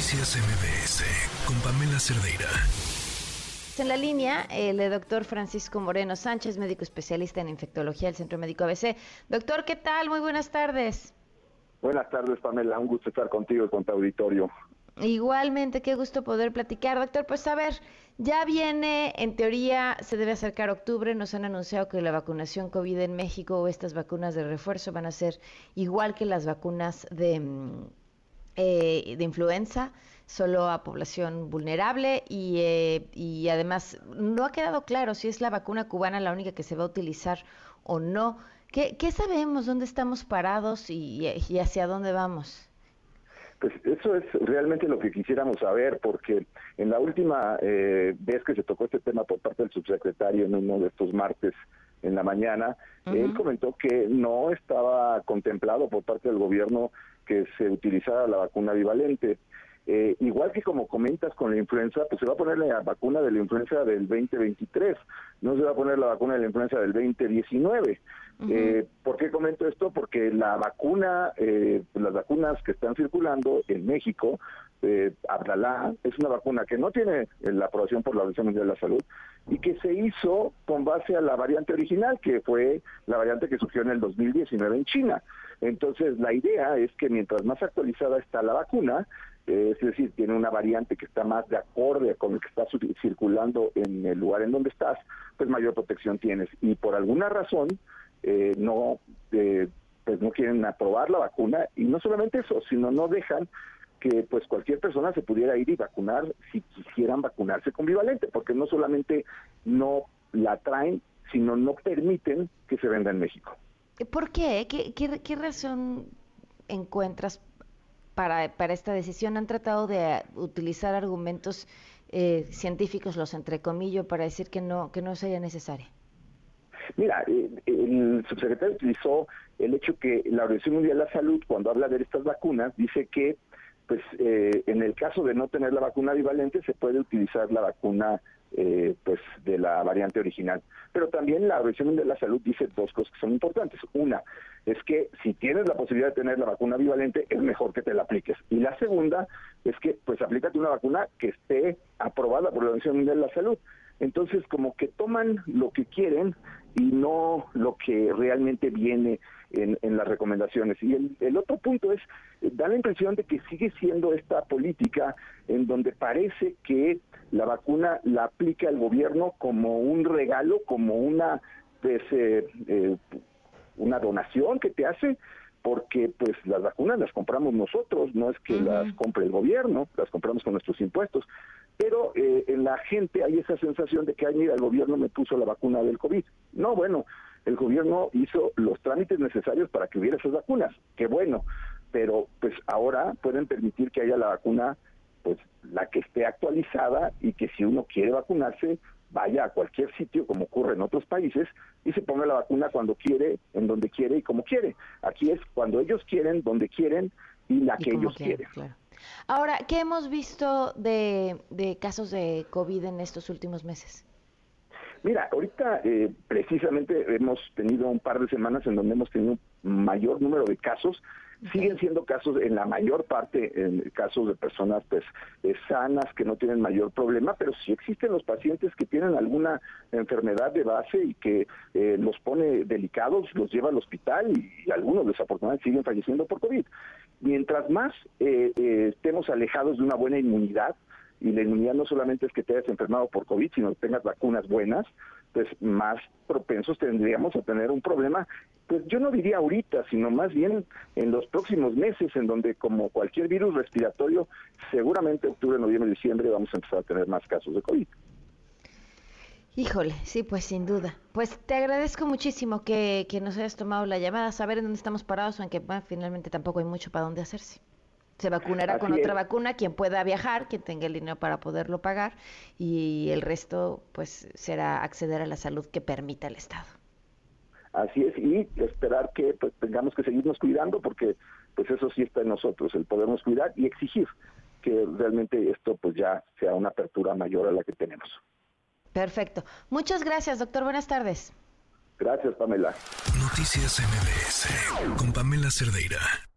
Noticias MBS con Pamela Cerdeira. En la línea, el doctor Francisco Moreno Sánchez, médico especialista en infectología del Centro Médico ABC. Doctor, ¿qué tal? Muy buenas tardes. Buenas tardes, Pamela. Un gusto estar contigo y con tu auditorio. Igualmente, qué gusto poder platicar. Doctor, pues a ver, ya viene, en teoría, se debe acercar octubre. Nos han anunciado que la vacunación COVID en México o estas vacunas de refuerzo van a ser igual que las vacunas de, mm, eh, de influenza, solo a población vulnerable y, eh, y además no ha quedado claro si es la vacuna cubana la única que se va a utilizar o no. ¿Qué, qué sabemos? ¿Dónde estamos parados y, y hacia dónde vamos? Pues eso es realmente lo que quisiéramos saber, porque en la última eh, vez que se tocó este tema por parte del subsecretario en uno de estos martes en la mañana, él comentó que no estaba contemplado por parte del gobierno que se utilizara la vacuna bivalente. Eh, igual que como comentas con la influenza, pues se va a poner la vacuna de la influenza del 2023, no se va a poner la vacuna de la influenza del 2019. eh, ¿Por qué comento esto? Porque la vacuna, eh, las vacunas que están circulando en México, eh, Abdalá, es una vacuna que no tiene eh, la aprobación por la Organización Mundial de la Salud y que se hizo con base a la variante original, que fue la variante que surgió en el 2019 en China. Entonces, la idea es que mientras más actualizada está la vacuna, es decir, tiene una variante que está más de acorde con el que está circulando en el lugar en donde estás, pues mayor protección tienes. Y por alguna razón, eh, no, eh, pues no quieren aprobar la vacuna y no solamente eso, sino no dejan que pues cualquier persona se pudiera ir y vacunar si quisieran vacunarse con bivalente, porque no solamente no la traen, sino no permiten que se venda en México. ¿Por qué? ¿Qué, qué, qué razón encuentras para, para, esta decisión? ¿Han tratado de utilizar argumentos eh, científicos, los entrecomillo, para decir que no, que no sería necesaria? Mira, eh, el subsecretario utilizó el hecho que la Organización Mundial de la Salud, cuando habla de estas vacunas, dice que pues eh, en el caso de no tener la vacuna bivalente se puede utilizar la vacuna eh, pues de la variante original. Pero también la Organización de la Salud dice dos cosas que son importantes. Una es que si tienes la posibilidad de tener la vacuna bivalente es mejor que te la apliques. Y la segunda es que pues aplícate una vacuna que esté aprobada por la Organización Mundial de la Salud. Entonces como que toman lo que quieren y no lo que realmente viene en, en las recomendaciones. Y el, el, otro punto es, da la impresión de que sigue siendo esta política en donde parece que la vacuna la aplica el gobierno como un regalo, como una, pues, eh, eh, una donación que te hace, porque pues las vacunas las compramos nosotros, no es que uh -huh. las compre el gobierno, las compramos con nuestros impuestos. Pero eh, en la gente hay esa sensación de que, ay, mira, el gobierno me puso la vacuna del COVID. No, bueno, el gobierno hizo los trámites necesarios para que hubiera esas vacunas. Qué bueno, pero pues ahora pueden permitir que haya la vacuna, pues la que esté actualizada y que si uno quiere vacunarse, vaya a cualquier sitio, como ocurre en otros países, y se ponga la vacuna cuando quiere, en donde quiere y como quiere. Aquí es cuando ellos quieren, donde quieren y la y que ellos quieren. quieren. Claro. Ahora, ¿qué hemos visto de, de, casos de COVID en estos últimos meses? Mira, ahorita eh, precisamente hemos tenido un par de semanas en donde hemos tenido un mayor número de casos. Siguen siendo casos, en la mayor parte, en casos de personas pues eh, sanas que no tienen mayor problema, pero sí existen los pacientes que tienen alguna enfermedad de base y que eh, los pone delicados, los lleva al hospital y, y algunos desafortunadamente siguen falleciendo por COVID. Mientras más eh, estemos alejados de una buena inmunidad, y la inmunidad no solamente es que te hayas enfermado por COVID, sino que tengas vacunas buenas, pues más propensos tendríamos a tener un problema, pues yo no diría ahorita, sino más bien en los próximos meses, en donde como cualquier virus respiratorio, seguramente octubre, noviembre, diciembre vamos a empezar a tener más casos de COVID. Híjole, sí, pues sin duda. Pues te agradezco muchísimo que, que nos hayas tomado la llamada, saber en dónde estamos parados, aunque bueno, finalmente tampoco hay mucho para dónde hacerse se vacunará Así con otra vacuna quien pueda viajar, quien tenga el dinero para poderlo pagar y el resto pues será acceder a la salud que permita el Estado. Así es, y esperar que pues, tengamos que seguirnos cuidando porque pues eso sí está en nosotros, el podernos cuidar y exigir que realmente esto pues ya sea una apertura mayor a la que tenemos. Perfecto. Muchas gracias, doctor. Buenas tardes. Gracias, Pamela. Noticias MBS con Pamela Cerdeira.